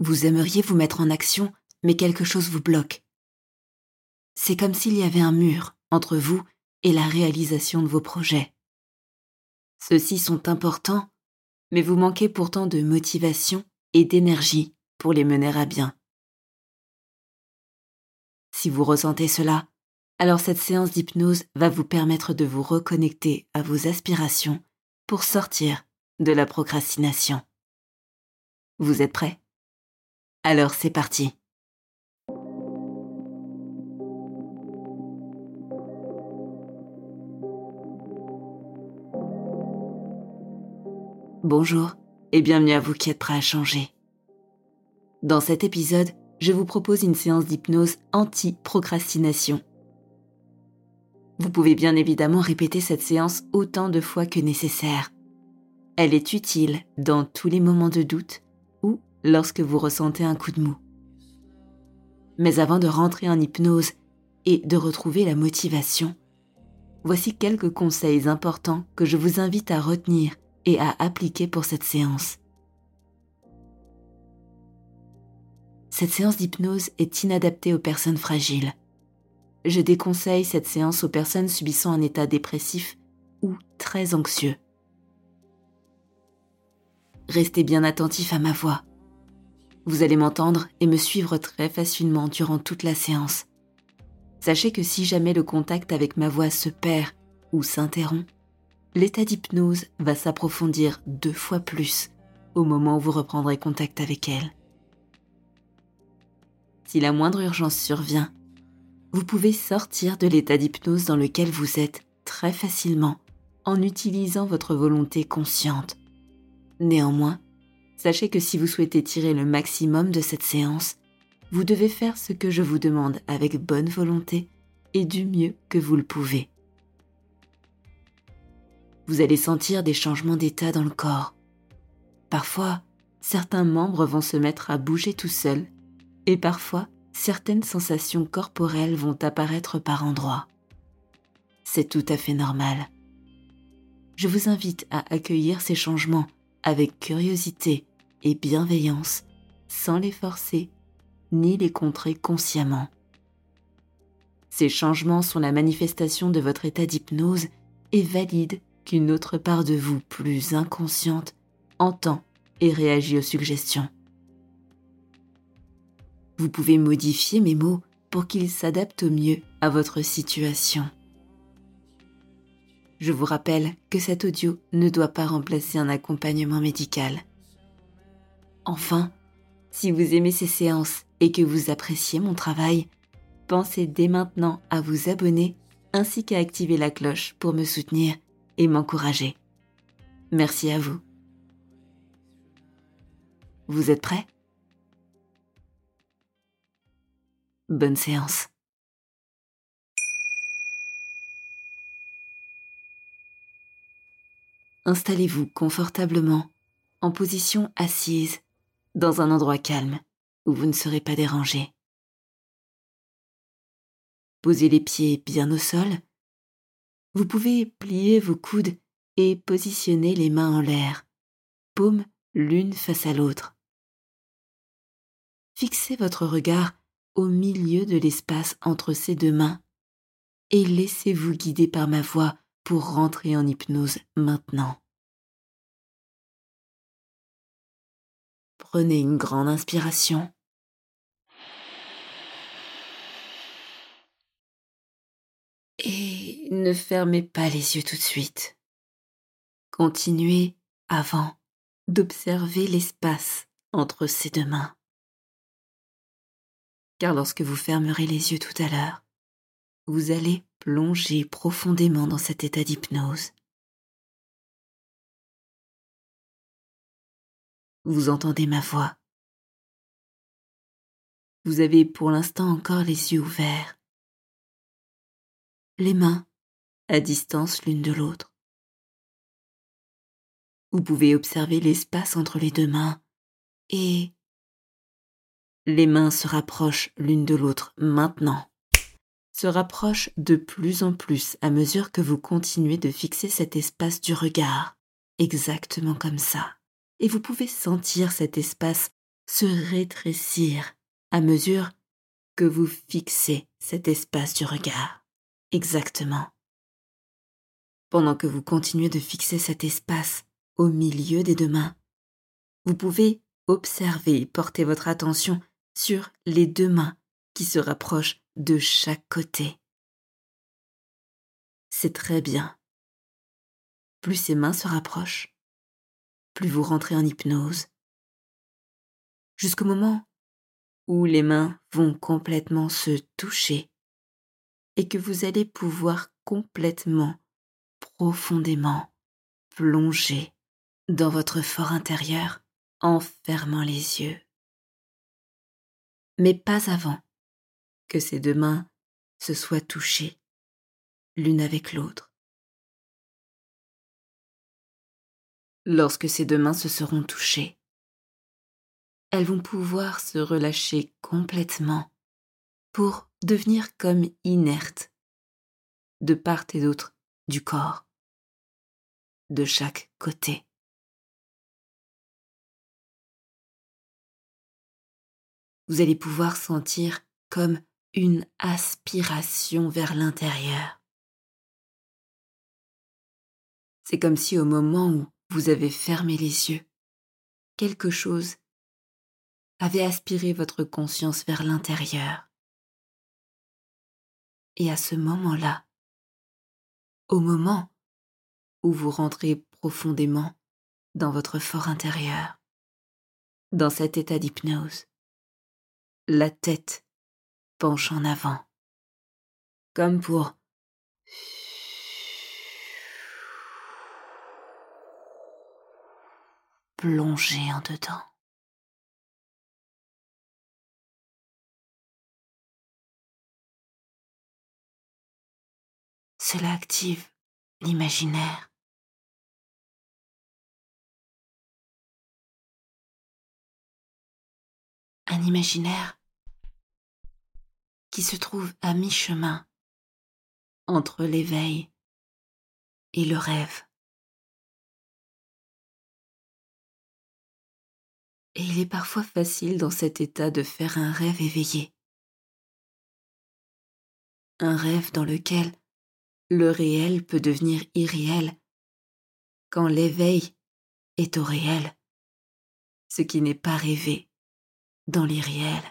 Vous aimeriez vous mettre en action, mais quelque chose vous bloque. C'est comme s'il y avait un mur entre vous et la réalisation de vos projets. Ceux-ci sont importants, mais vous manquez pourtant de motivation et d'énergie pour les mener à bien. Si vous ressentez cela, alors cette séance d'hypnose va vous permettre de vous reconnecter à vos aspirations pour sortir de la procrastination. Vous êtes prêts Alors c'est parti. Bonjour et bienvenue à vous qui êtes prêts à changer. Dans cet épisode, je vous propose une séance d'hypnose anti-procrastination. Vous pouvez bien évidemment répéter cette séance autant de fois que nécessaire. Elle est utile dans tous les moments de doute ou lorsque vous ressentez un coup de mou. Mais avant de rentrer en hypnose et de retrouver la motivation, voici quelques conseils importants que je vous invite à retenir et à appliquer pour cette séance. Cette séance d'hypnose est inadaptée aux personnes fragiles. Je déconseille cette séance aux personnes subissant un état dépressif ou très anxieux. Restez bien attentif à ma voix. Vous allez m'entendre et me suivre très facilement durant toute la séance. Sachez que si jamais le contact avec ma voix se perd ou s'interrompt, l'état d'hypnose va s'approfondir deux fois plus au moment où vous reprendrez contact avec elle. Si la moindre urgence survient, vous pouvez sortir de l'état d'hypnose dans lequel vous êtes très facilement en utilisant votre volonté consciente. Néanmoins, sachez que si vous souhaitez tirer le maximum de cette séance, vous devez faire ce que je vous demande avec bonne volonté et du mieux que vous le pouvez vous allez sentir des changements d'état dans le corps. Parfois, certains membres vont se mettre à bouger tout seuls et parfois, certaines sensations corporelles vont apparaître par endroits. C'est tout à fait normal. Je vous invite à accueillir ces changements avec curiosité et bienveillance, sans les forcer ni les contrer consciemment. Ces changements sont la manifestation de votre état d'hypnose et valident qu'une autre part de vous plus inconsciente entend et réagit aux suggestions. Vous pouvez modifier mes mots pour qu'ils s'adaptent au mieux à votre situation. Je vous rappelle que cet audio ne doit pas remplacer un accompagnement médical. Enfin, si vous aimez ces séances et que vous appréciez mon travail, pensez dès maintenant à vous abonner ainsi qu'à activer la cloche pour me soutenir et m'encourager. Merci à vous. Vous êtes prêts? Bonne séance. Installez-vous confortablement en position assise dans un endroit calme où vous ne serez pas dérangé. Posez les pieds bien au sol vous pouvez plier vos coudes et positionner les mains en l'air, paumes l'une face à l'autre. Fixez votre regard au milieu de l'espace entre ces deux mains et laissez-vous guider par ma voix pour rentrer en hypnose maintenant. Prenez une grande inspiration. Et ne fermez pas les yeux tout de suite. Continuez avant d'observer l'espace entre ces deux mains. Car lorsque vous fermerez les yeux tout à l'heure, vous allez plonger profondément dans cet état d'hypnose. Vous entendez ma voix. Vous avez pour l'instant encore les yeux ouverts les mains à distance l'une de l'autre. Vous pouvez observer l'espace entre les deux mains et les mains se rapprochent l'une de l'autre maintenant, se rapprochent de plus en plus à mesure que vous continuez de fixer cet espace du regard, exactement comme ça. Et vous pouvez sentir cet espace se rétrécir à mesure que vous fixez cet espace du regard. Exactement. Pendant que vous continuez de fixer cet espace au milieu des deux mains, vous pouvez observer et porter votre attention sur les deux mains qui se rapprochent de chaque côté. C'est très bien. Plus ces mains se rapprochent, plus vous rentrez en hypnose, jusqu'au moment où les mains vont complètement se toucher et que vous allez pouvoir complètement, profondément plonger dans votre fort intérieur en fermant les yeux. Mais pas avant que ces deux mains se soient touchées l'une avec l'autre. Lorsque ces deux mains se seront touchées, elles vont pouvoir se relâcher complètement pour devenir comme inertes de part et d'autre du corps, de chaque côté. Vous allez pouvoir sentir comme une aspiration vers l'intérieur. C'est comme si au moment où vous avez fermé les yeux, quelque chose avait aspiré votre conscience vers l'intérieur. Et à ce moment-là, au moment où vous rentrez profondément dans votre fort intérieur, dans cet état d'hypnose, la tête penche en avant, comme pour plonger en dedans. Cela active l'imaginaire. Un imaginaire qui se trouve à mi-chemin entre l'éveil et le rêve. Et il est parfois facile dans cet état de faire un rêve éveillé. Un rêve dans lequel le réel peut devenir irréel quand l'éveil est au réel, ce qui n'est pas rêvé dans l'irréel.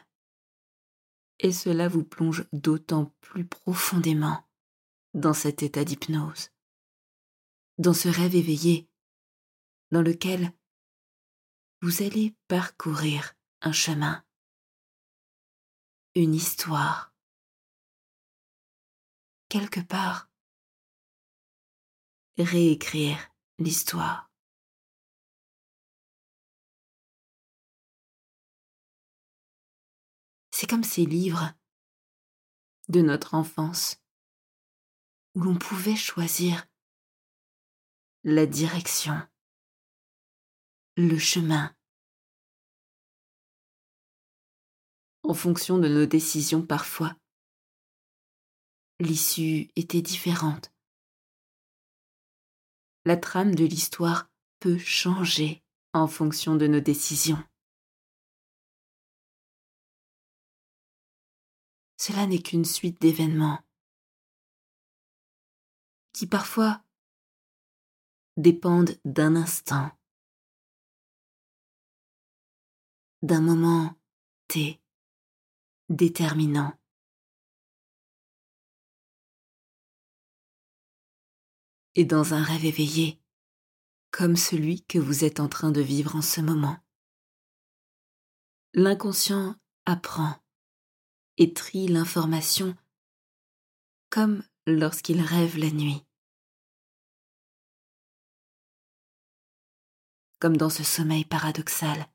Et cela vous plonge d'autant plus profondément dans cet état d'hypnose, dans ce rêve éveillé dans lequel vous allez parcourir un chemin, une histoire, quelque part. Réécrire l'histoire. C'est comme ces livres de notre enfance où l'on pouvait choisir la direction, le chemin. En fonction de nos décisions parfois, l'issue était différente la trame de l'histoire peut changer en fonction de nos décisions. Cela n'est qu'une suite d'événements qui parfois dépendent d'un instant, d'un moment T déterminant. et dans un rêve éveillé, comme celui que vous êtes en train de vivre en ce moment. L'inconscient apprend et trie l'information comme lorsqu'il rêve la nuit. Comme dans ce sommeil paradoxal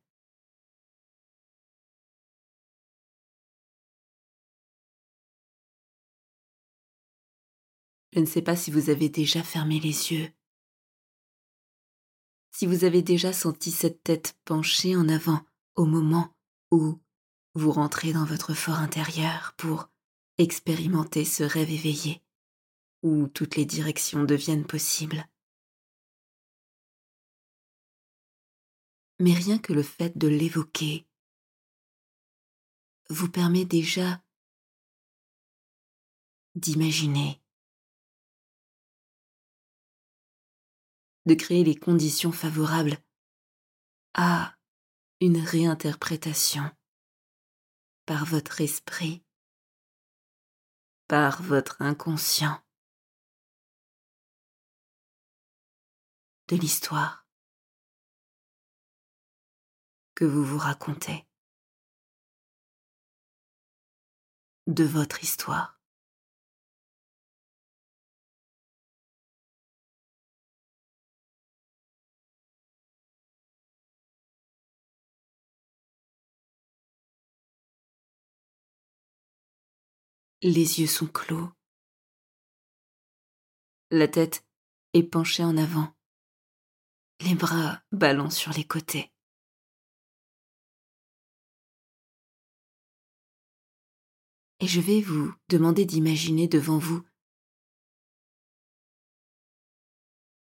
Je ne sais pas si vous avez déjà fermé les yeux, si vous avez déjà senti cette tête penchée en avant au moment où vous rentrez dans votre fort intérieur pour expérimenter ce rêve éveillé, où toutes les directions deviennent possibles. Mais rien que le fait de l'évoquer vous permet déjà d'imaginer, de créer les conditions favorables à une réinterprétation par votre esprit, par votre inconscient de l'histoire que vous vous racontez, de votre histoire. Les yeux sont clos. La tête est penchée en avant. Les bras balancent sur les côtés. Et je vais vous demander d'imaginer devant vous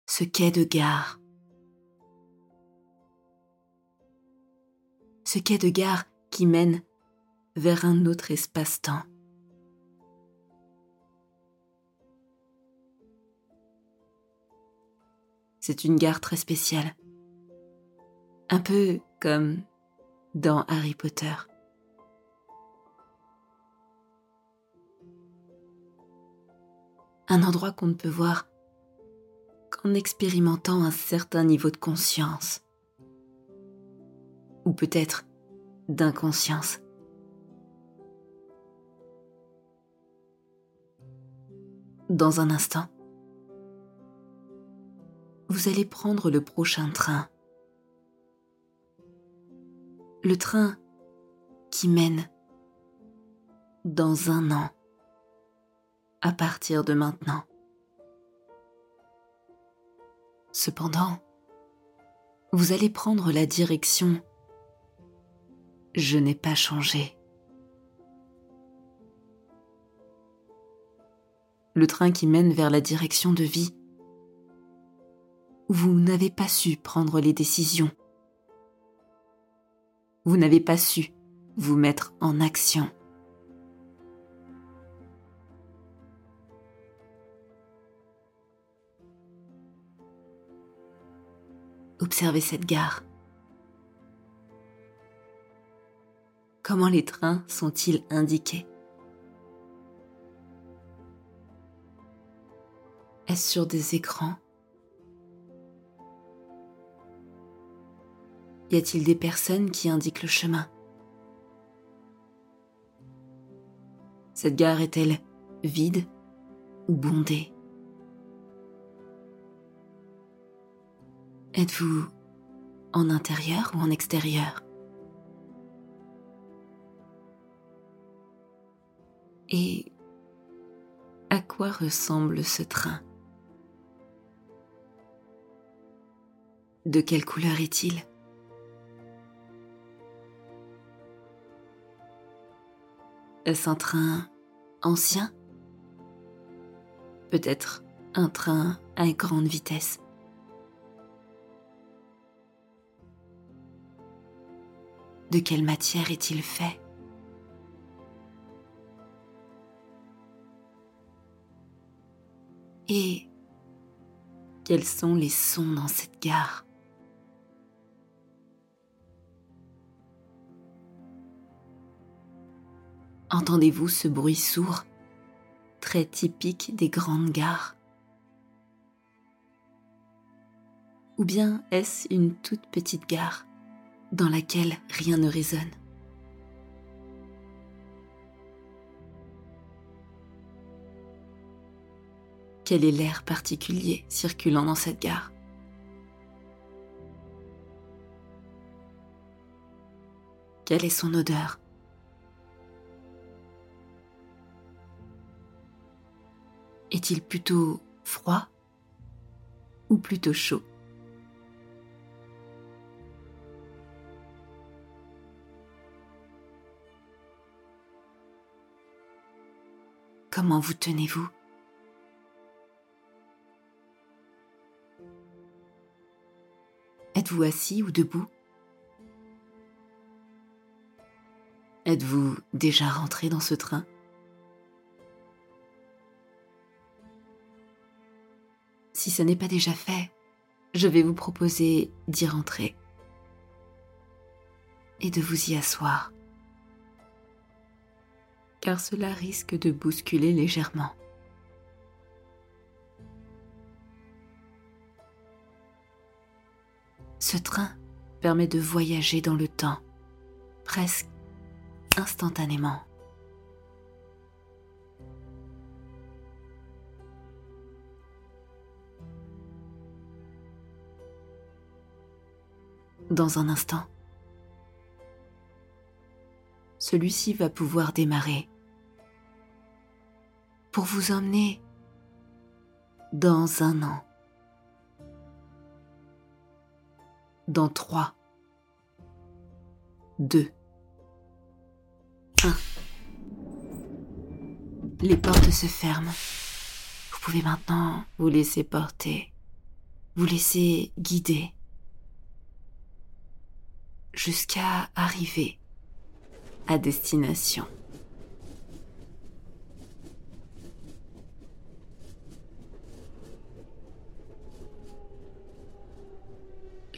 ce quai de gare. Ce quai de gare qui mène vers un autre espace-temps. C'est une gare très spéciale. Un peu comme dans Harry Potter. Un endroit qu'on ne peut voir qu'en expérimentant un certain niveau de conscience. Ou peut-être d'inconscience. Dans un instant, vous allez prendre le prochain train. Le train qui mène dans un an à partir de maintenant. Cependant, vous allez prendre la direction Je n'ai pas changé. Le train qui mène vers la direction de vie vous n'avez pas su prendre les décisions. Vous n'avez pas su vous mettre en action. Observez cette gare. Comment les trains sont-ils indiqués? Est-ce sur des écrans? Y a-t-il des personnes qui indiquent le chemin? Cette gare est-elle vide ou bondée? Êtes-vous en intérieur ou en extérieur? Et à quoi ressemble ce train? De quelle couleur est-il? Est-ce un train ancien? Peut-être un train à grande vitesse. De quelle matière est-il fait? Et quels sont les sons dans cette gare? Entendez-vous ce bruit sourd, très typique des grandes gares? Ou bien est-ce une toute petite gare dans laquelle rien ne résonne? Quel est l'air particulier circulant dans cette gare? Quelle est son odeur? Est-il plutôt froid ou plutôt chaud? Comment vous tenez-vous? Êtes-vous assis ou debout? Êtes-vous déjà rentré dans ce train? Si ce n'est pas déjà fait, je vais vous proposer d'y rentrer et de vous y asseoir, car cela risque de bousculer légèrement. Ce train permet de voyager dans le temps, presque instantanément. Dans un instant, celui-ci va pouvoir démarrer pour vous emmener dans un an. dans 3, 2, 1. Les portes se ferment. Vous pouvez maintenant vous laisser porter, vous laisser guider jusqu'à arriver à destination.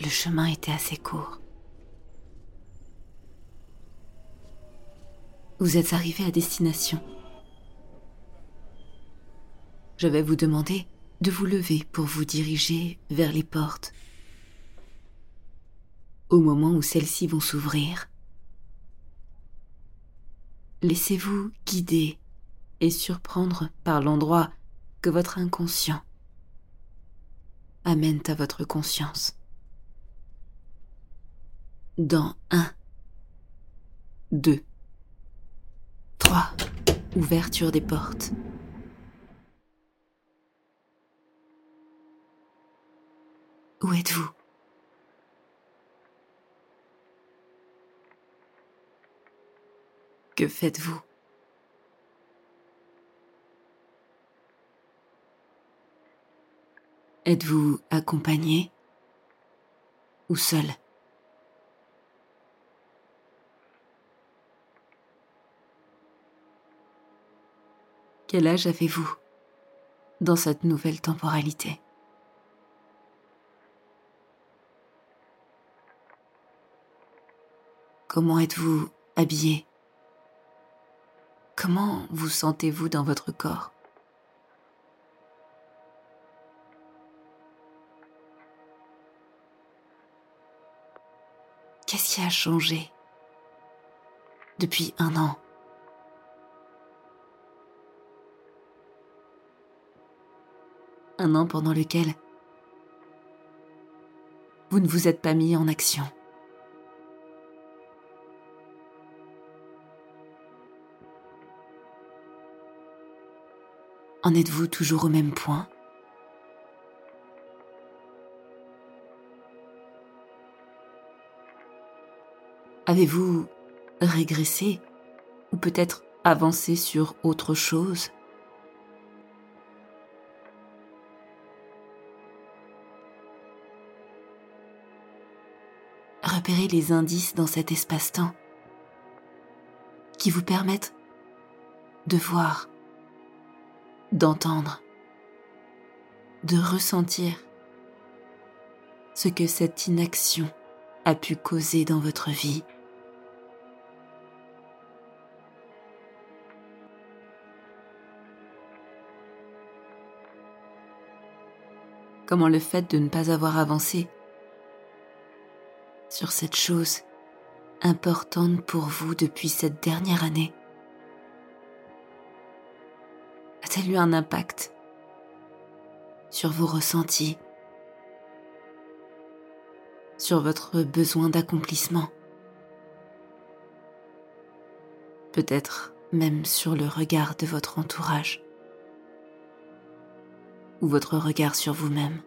Le chemin était assez court. Vous êtes arrivé à destination. Je vais vous demander de vous lever pour vous diriger vers les portes. Au moment où celles-ci vont s'ouvrir, laissez-vous guider et surprendre par l'endroit que votre inconscient amène à votre conscience. Dans un, deux, trois, ouverture des portes. Où êtes-vous? Que faites-vous? Êtes-vous accompagné? Ou seul? Quel âge avez-vous dans cette nouvelle temporalité? Comment êtes-vous habillé? Comment vous sentez-vous dans votre corps? Qu'est-ce qui a changé depuis un an? Un an pendant lequel vous ne vous êtes pas mis en action. En êtes-vous toujours au même point? Avez-vous régressé ou peut-être avancé sur autre chose? Repérer les indices dans cet espace-temps qui vous permettent de voir, d'entendre, de ressentir ce que cette inaction a pu causer dans votre vie. Comment le fait de ne pas avoir avancé sur cette chose importante pour vous depuis cette dernière année A-t-elle eu un impact sur vos ressentis, sur votre besoin d'accomplissement Peut-être même sur le regard de votre entourage ou votre regard sur vous-même?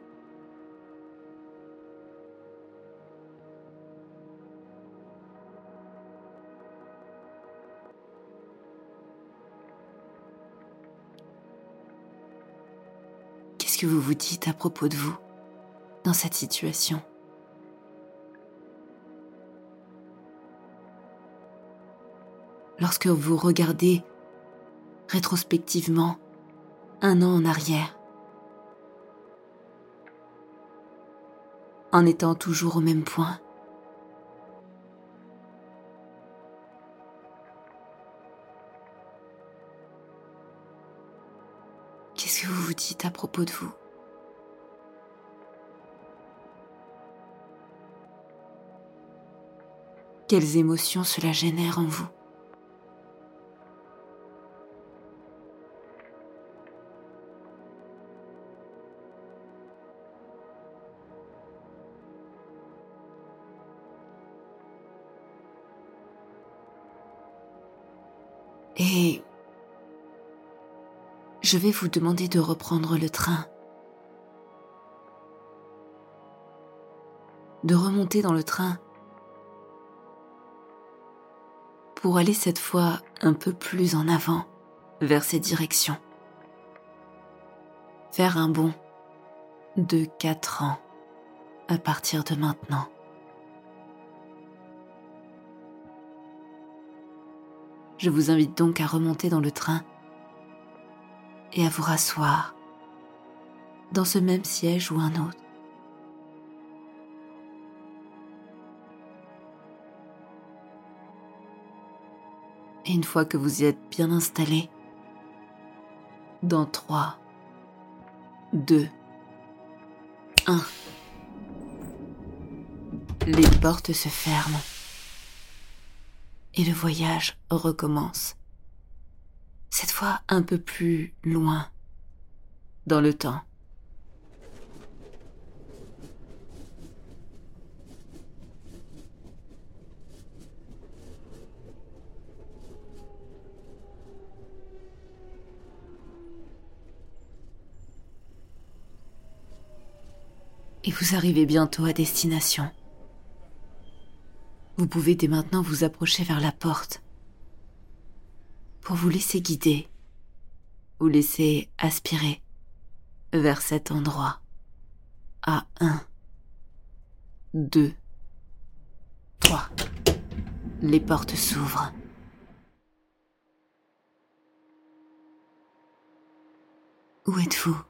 Vous vous dites à propos de vous dans cette situation lorsque vous regardez rétrospectivement un an en arrière, en étant toujours au même point. À propos de vous. Quelles émotions cela génère en vous je vais vous demander de reprendre le train, de remonter dans le train pour aller cette fois un peu plus en avant vers ces directions. Faire un bond de 4 ans à partir de maintenant. Je vous invite donc à remonter dans le train et à vous rasseoir dans ce même siège ou un autre. Et une fois que vous y êtes bien installé, dans 3, 2, 1, les portes se ferment et le voyage recommence. Cette fois un peu plus loin, dans le temps. Et vous arrivez bientôt à destination. Vous pouvez dès maintenant vous approcher vers la porte pour vous laisser guider, vous laisser aspirer vers cet endroit. À 1, 2, 3. Les portes s'ouvrent. Où êtes-vous?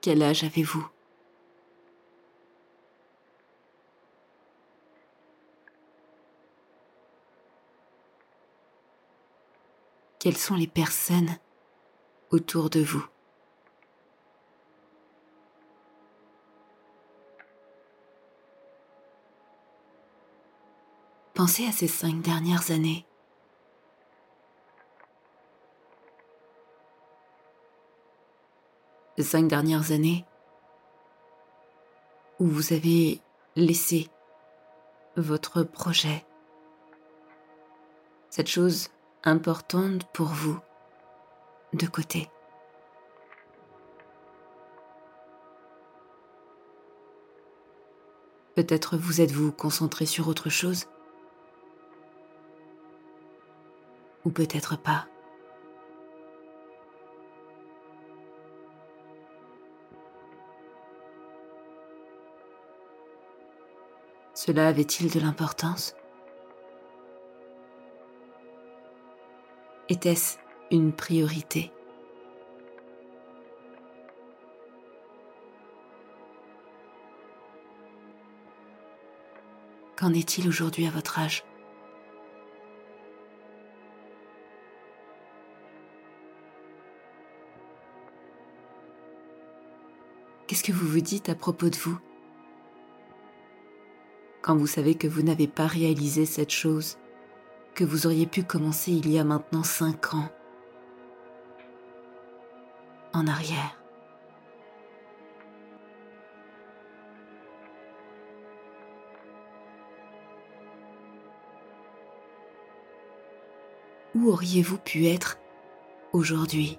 Quel âge avez-vous? Quelles sont les personnes autour de vous Pensez à ces cinq dernières années. les cinq dernières années où vous avez laissé votre projet, cette chose importante pour vous, de côté. Peut-être vous êtes-vous concentré sur autre chose? Ou peut-être pas? Cela avait-il de l'importance? Était-ce une priorité? Qu'en est-il aujourd'hui à votre âge? Qu'est-ce que vous vous dites à propos de vous? Quand vous savez que vous n'avez pas réalisé cette chose que vous auriez pu commencer il y a maintenant cinq ans en arrière. Où auriez-vous pu être aujourd'hui?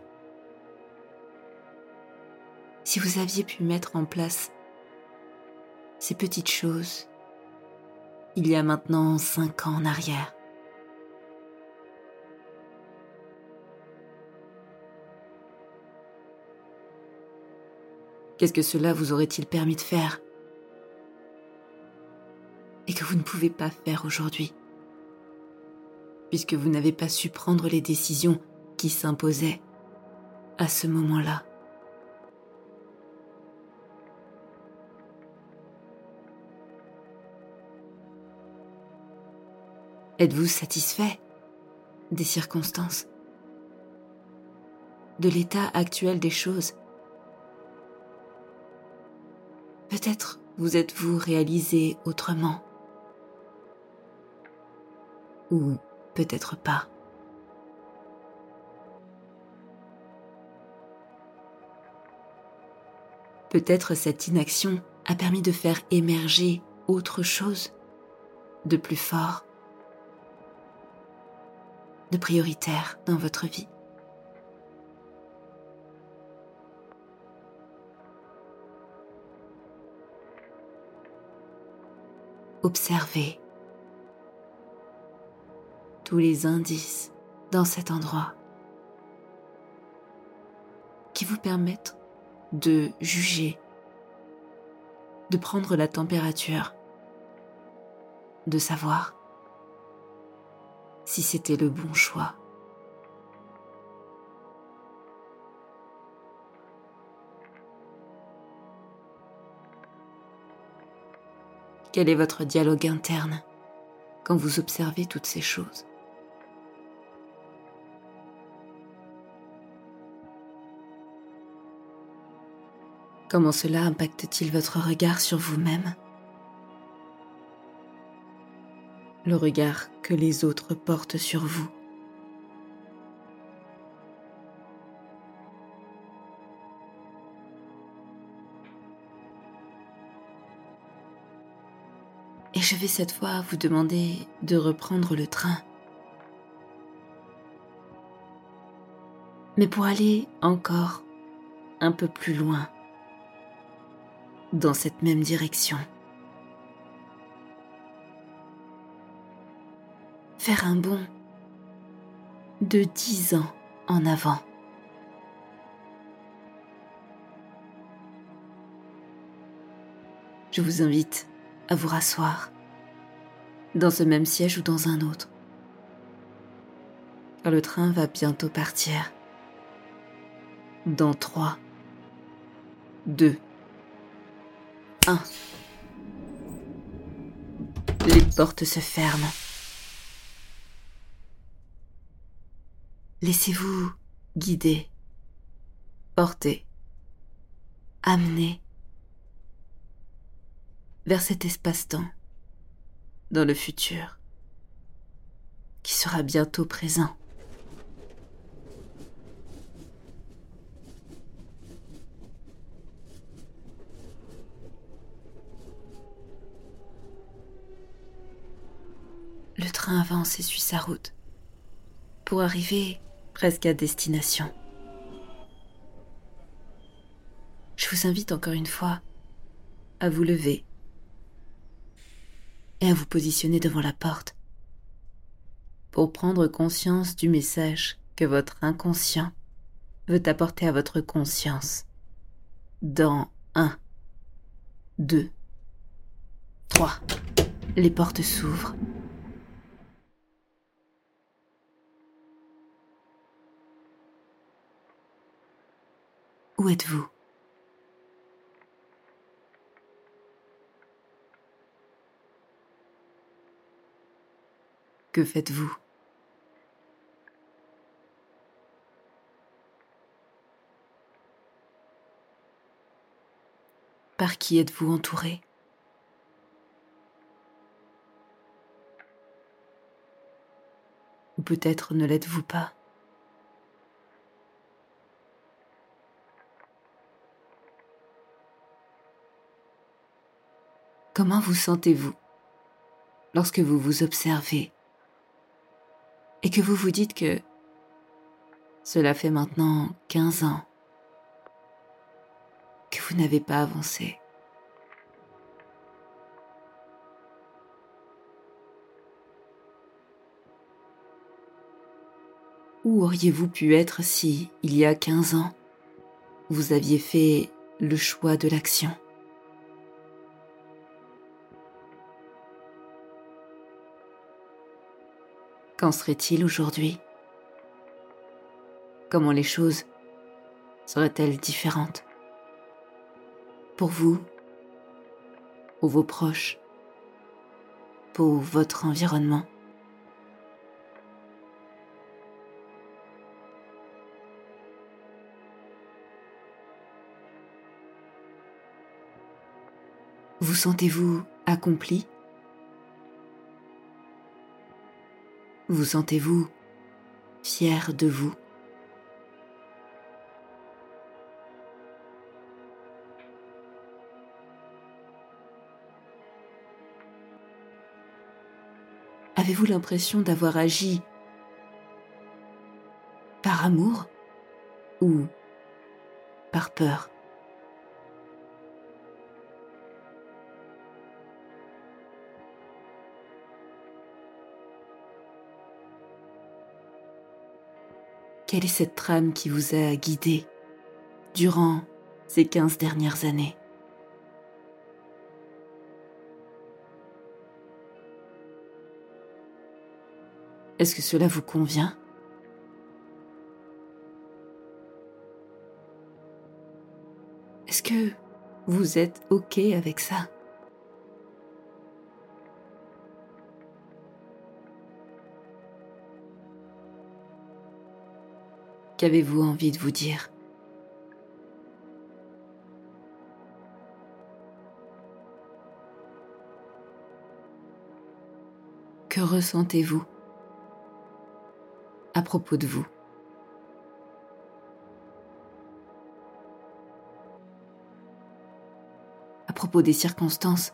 Si vous aviez pu mettre en place ces petites choses il y a maintenant cinq ans en arrière. Qu'est-ce que cela vous aurait-il permis de faire et que vous ne pouvez pas faire aujourd'hui, puisque vous n'avez pas su prendre les décisions qui s'imposaient à ce moment-là. Êtes-vous satisfait des circonstances, de l'état actuel des choses Peut-être vous êtes-vous réalisé autrement Ou peut-être pas. Peut-être cette inaction a permis de faire émerger autre chose de plus fort de prioritaire dans votre vie. Observez tous les indices dans cet endroit qui vous permettent de juger, de prendre la température, de savoir si c'était le bon choix. Quel est votre dialogue interne quand vous observez toutes ces choses Comment cela impacte-t-il votre regard sur vous-même le regard que les autres portent sur vous. Je vais cette fois vous demander de reprendre le train. Mais pour aller encore un peu plus loin dans cette même direction. faire un bond de dix ans en avant. Je vous invite à vous rasseoir dans ce même siège ou dans un autre, le train va bientôt partir. Dans 3, 2, 1. Les portes se ferment. Laissez-vous guider, porter, amener vers cet espace-temps dans le futur qui sera bientôt présent. Le train avance et suit sa route pour arriver presque à destination. Je vous invite encore une fois à vous lever et à vous positionner devant la porte. Pour prendre conscience du message que votre inconscient veut apporter à votre conscience. Dans 1, 2, 3. Les portes s'ouvrent. Où êtes-vous? Que faites-vous? Par qui êtes-vous entouré? Ou peut-être ne l'êtes-vous pas? Comment vous sentez-vous lorsque vous vous observez? Et que vous vous dites que cela fait maintenant 15 ans que vous n'avez pas avancé. Où auriez-vous pu être si, il y a 15 ans, vous aviez fait le choix de l'action? Qu'en serait-il aujourd'hui? Comment les choses seraient-elles différentes? Pour vous Pour vos proches? Pour votre environnement? Vous sentez-vous accompli? Vous sentez-vous fier de vous? Avez-vous l'impression d'avoir agi par amour ou par peur? Quelle est cette trame qui vous a guidé durant ces quinze dernières années? Est-ce que cela vous convient? Est-ce que vous êtes OK avec ça? Qu'avez-vous envie de vous dire? Que ressentez-vous? À propos de vous. À propos des circonstances.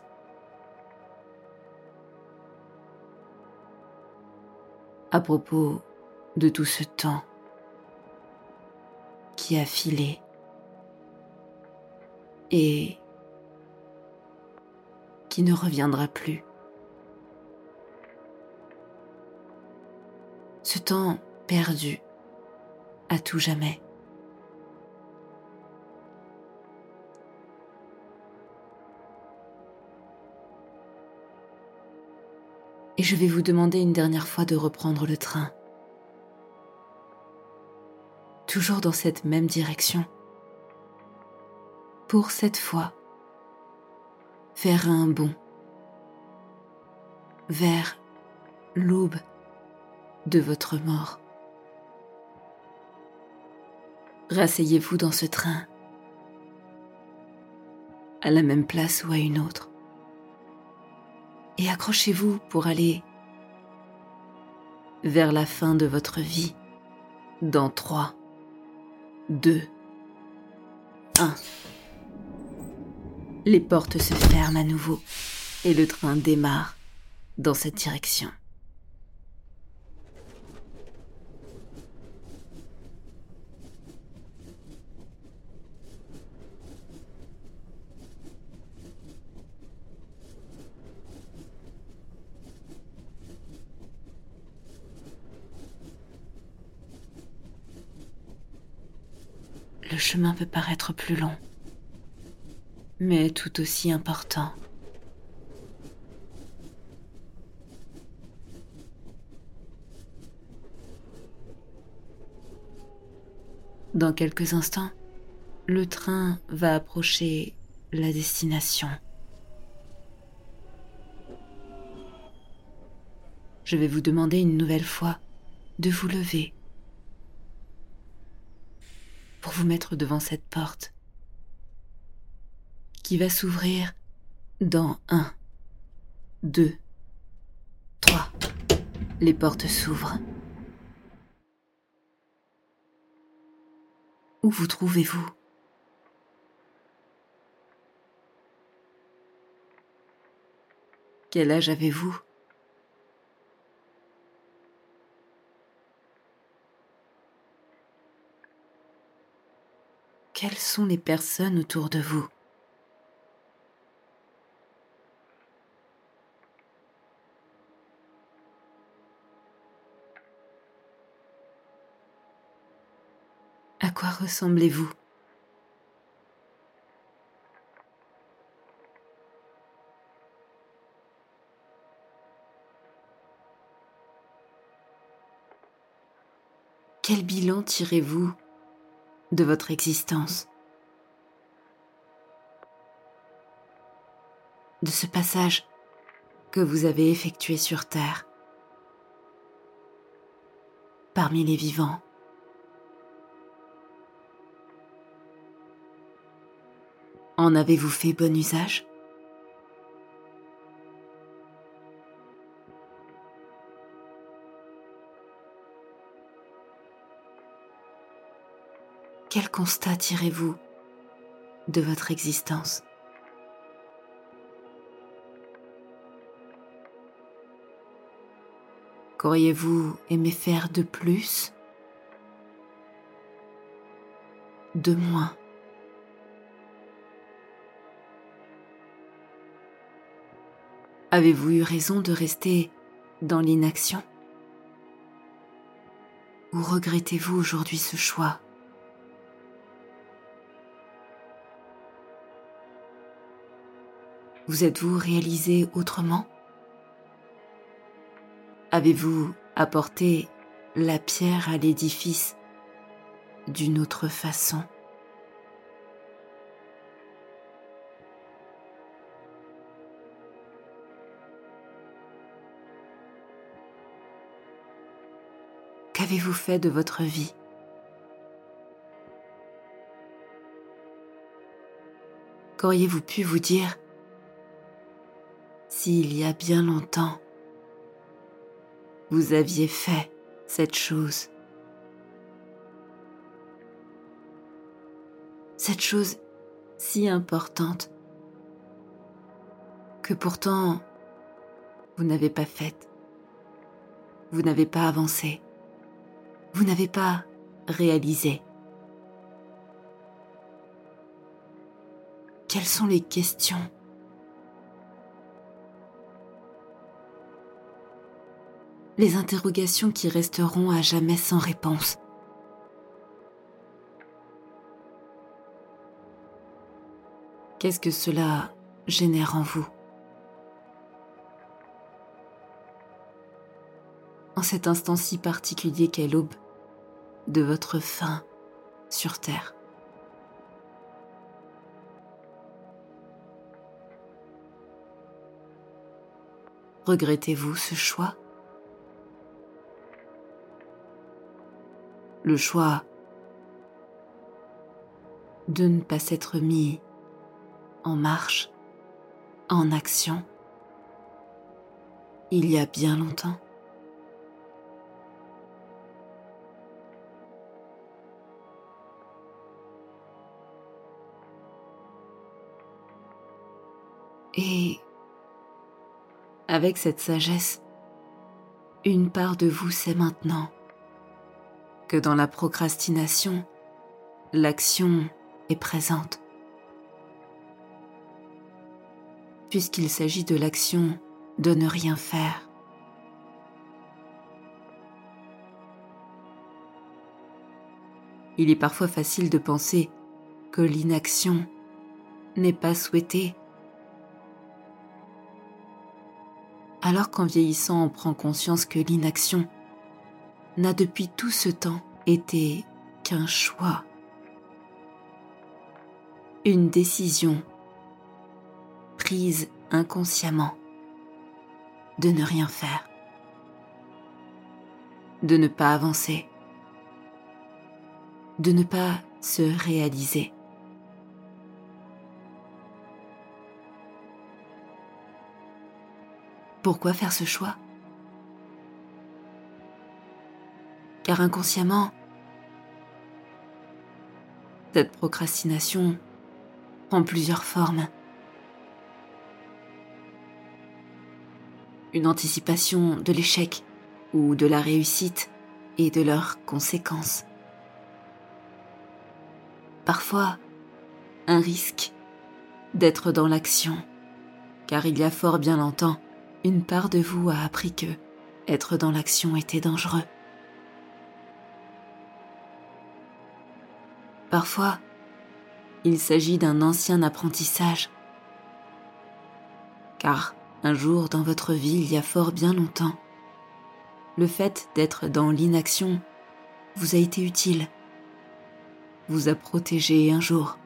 À propos de tout ce temps qui a filé et qui ne reviendra plus. Ce temps perdu à tout jamais. Et je vais vous demander une dernière fois de reprendre le train toujours dans cette même direction. Pour cette fois, faire un bond vers l'aube de votre mort. Rasseyez-vous dans ce train, à la même place ou à une autre, et accrochez-vous pour aller vers la fin de votre vie dans trois 2, 1. Les portes se ferment à nouveau et le train démarre dans cette direction. le chemin peut paraître plus long, mais tout aussi important. Dans quelques instants, le train va approcher la destination. Je vais vous demander une nouvelle fois de vous lever pour vous mettre devant cette porte qui va s'ouvrir dans un, deux, trois. Les portes s'ouvrent. Où vous trouvez-vous? Quel âge avez-vous? Quelles sont les personnes autour de vous? À quoi ressemblez-vous? Quel bilan tirez-vous? De votre existence. De ce passage que vous avez effectué sur Terre. Parmi les vivants. En avez-vous fait bon usage? Quel constat tirez-vous de votre existence? Qu'auriez-vous aimé faire de plus? De moins? Avez-vous eu raison de rester dans l'inaction? Ou regrettez-vous aujourd'hui ce choix? Vous êtes-vous réalisé autrement? Avez-vous apporté la pierre à l'édifice d'une autre façon? Qu'avez-vous fait de votre vie? Qu'auriez-vous pu vous dire s'il y a bien longtemps, vous aviez fait cette chose. Cette chose si importante que pourtant vous n'avez pas faite. Vous n'avez pas avancé. Vous n'avez pas réalisé. Quelles sont les questions les interrogations qui resteront à jamais sans réponse. Qu'est-ce que cela génère en vous? En cet instant si particulier qu'est l'aube de votre fin sur Terre. Regrettez-vous ce choix? Le choix de ne pas s'être mis en marche, en action, il y a bien longtemps. Et avec cette sagesse, une part de vous sait maintenant que dans la procrastination, l'action est présente. Puisqu'il s'agit de l'action de ne rien faire. Il est parfois facile de penser que l'inaction n'est pas souhaitée, alors qu'en vieillissant on prend conscience que l'inaction n'a depuis tout ce temps été qu'un choix, une décision prise inconsciemment de ne rien faire, de ne pas avancer, de ne pas se réaliser. Pourquoi faire ce choix? Car inconsciemment, cette procrastination prend plusieurs formes. Une anticipation de l'échec ou de la réussite et de leurs conséquences. Parfois, un risque d'être dans l'action, car il y a fort bien longtemps, une part de vous a appris que être dans l'action était dangereux. Parfois, il s'agit d'un ancien apprentissage. Car un jour dans votre vie, il y a fort bien longtemps, le fait d'être dans l'inaction vous a été utile, vous a protégé un jour.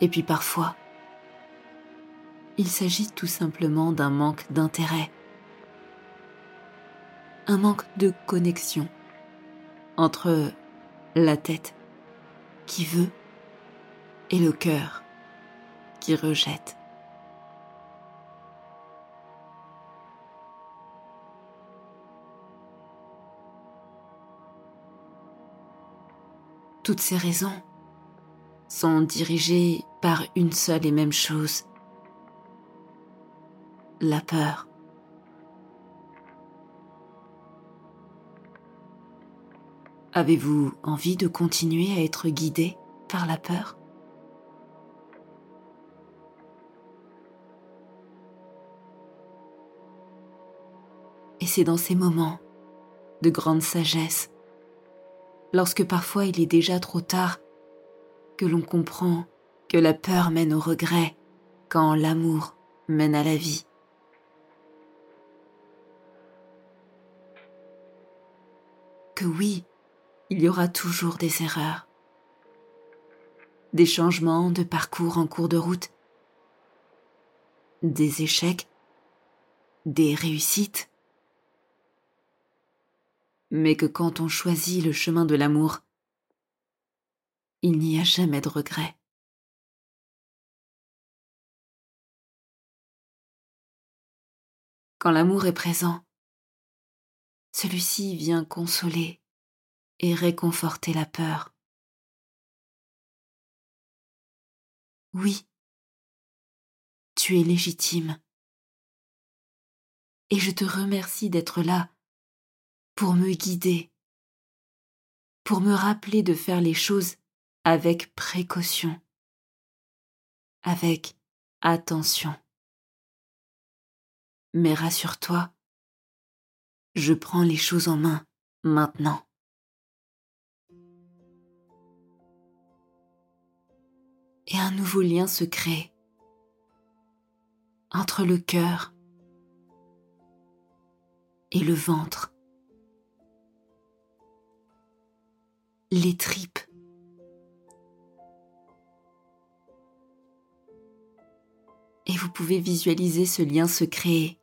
Et puis parfois, il s'agit tout simplement d'un manque d'intérêt, un manque de connexion entre la tête qui veut et le cœur qui rejette. Toutes ces raisons sont dirigées par une seule et même chose, la peur. Avez-vous envie de continuer à être guidé par la peur? Et c'est dans ces moments de grande sagesse, lorsque parfois il est déjà trop tard, que l'on comprend que la peur mène au regret quand l'amour mène à la vie. Que oui, il y aura toujours des erreurs, des changements de parcours en cours de route, des échecs, des réussites, mais que quand on choisit le chemin de l'amour, il n'y a jamais de regret. Quand l'amour est présent, celui-ci vient consoler et réconforter la peur. Oui, tu es légitime. Et je te remercie d'être là pour me guider, pour me rappeler de faire les choses avec précaution, avec attention. Mais rassure-toi, je prends les choses en main maintenant. Et un nouveau lien se crée entre le cœur et le ventre. les tripes. Et vous pouvez visualiser ce lien se créer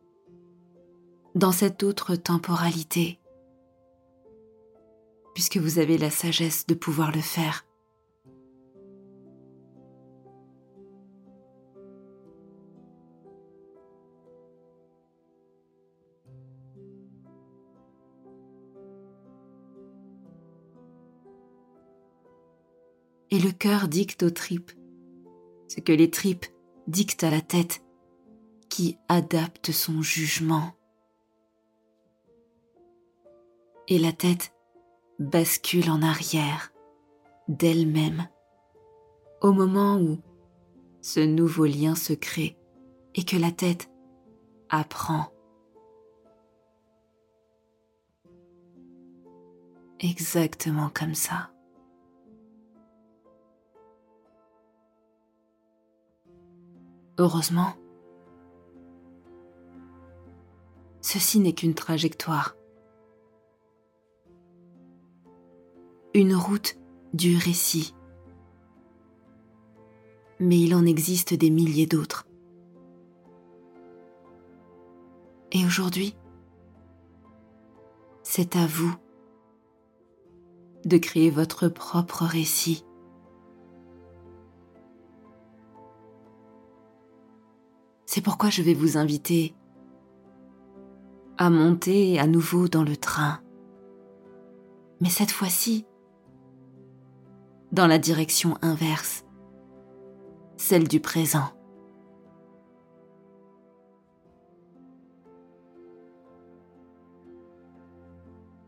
dans cette autre temporalité, puisque vous avez la sagesse de pouvoir le faire. Et le cœur dicte aux tripes, ce que les tripes dictent à la tête, qui adapte son jugement. Et la tête bascule en arrière d'elle-même au moment où ce nouveau lien se crée et que la tête apprend. Exactement comme ça. Heureusement, ceci n'est qu'une trajectoire, une route du récit, mais il en existe des milliers d'autres. Et aujourd'hui, c'est à vous de créer votre propre récit C'est pourquoi je vais vous inviter à monter à nouveau dans le train. Mais cette fois-ci, dans la direction inverse, celle du présent.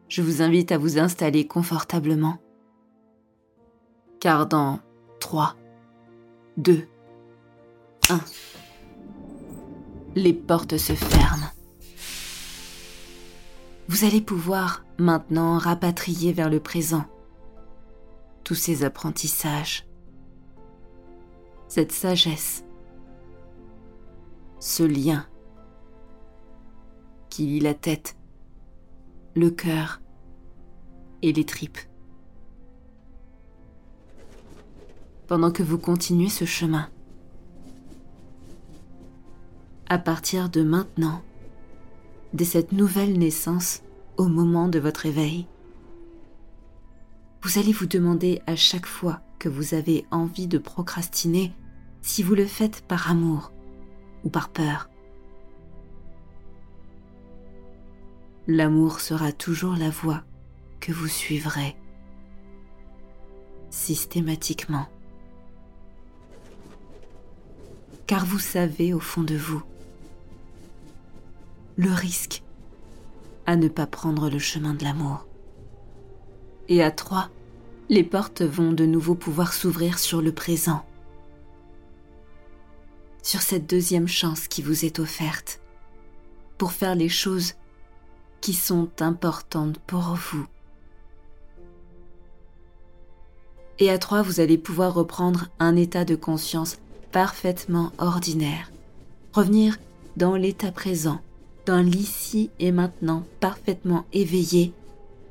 Je vous invite à vous installer confortablement, car dans 3, 2, 1 les portes se ferment. Vous allez pouvoir maintenant rapatrier vers le présent tous ces apprentissages, cette sagesse, ce lien qui lie la tête le cœur et les tripes. Pendant que vous continuez ce chemin, à partir de maintenant, dès cette nouvelle naissance au moment de votre éveil, vous allez vous demander à chaque fois que vous avez envie de procrastiner si vous le faites par amour ou par peur. L'amour sera toujours la voie que vous suivrez systématiquement. Car vous savez au fond de vous le risque à ne pas prendre le chemin de l'amour. Et à trois, les portes vont de nouveau pouvoir s'ouvrir sur le présent, sur cette deuxième chance qui vous est offerte, pour faire les choses qui sont importantes pour vous. Et à trois, vous allez pouvoir reprendre un état de conscience parfaitement ordinaire, revenir dans l'état présent, dans l'ici et maintenant parfaitement éveillé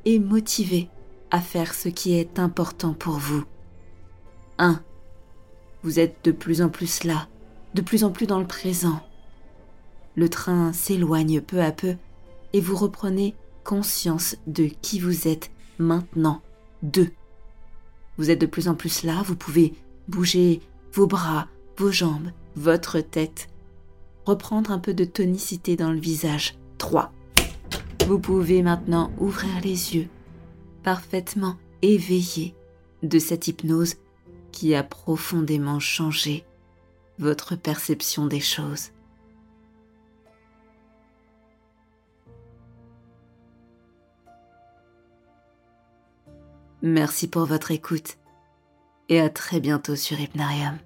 et motivé à faire ce qui est important pour vous. 1. Vous êtes de plus en plus là, de plus en plus dans le présent. Le train s'éloigne peu à peu et vous reprenez conscience de qui vous êtes maintenant. 2. Vous êtes de plus en plus là, vous pouvez bouger vos bras, vos jambes, votre tête, reprendre un peu de tonicité dans le visage. 3. Vous pouvez maintenant ouvrir les yeux, parfaitement éveillé de cette hypnose qui a profondément changé votre perception des choses. Merci pour votre écoute et à très bientôt sur Hypnarium.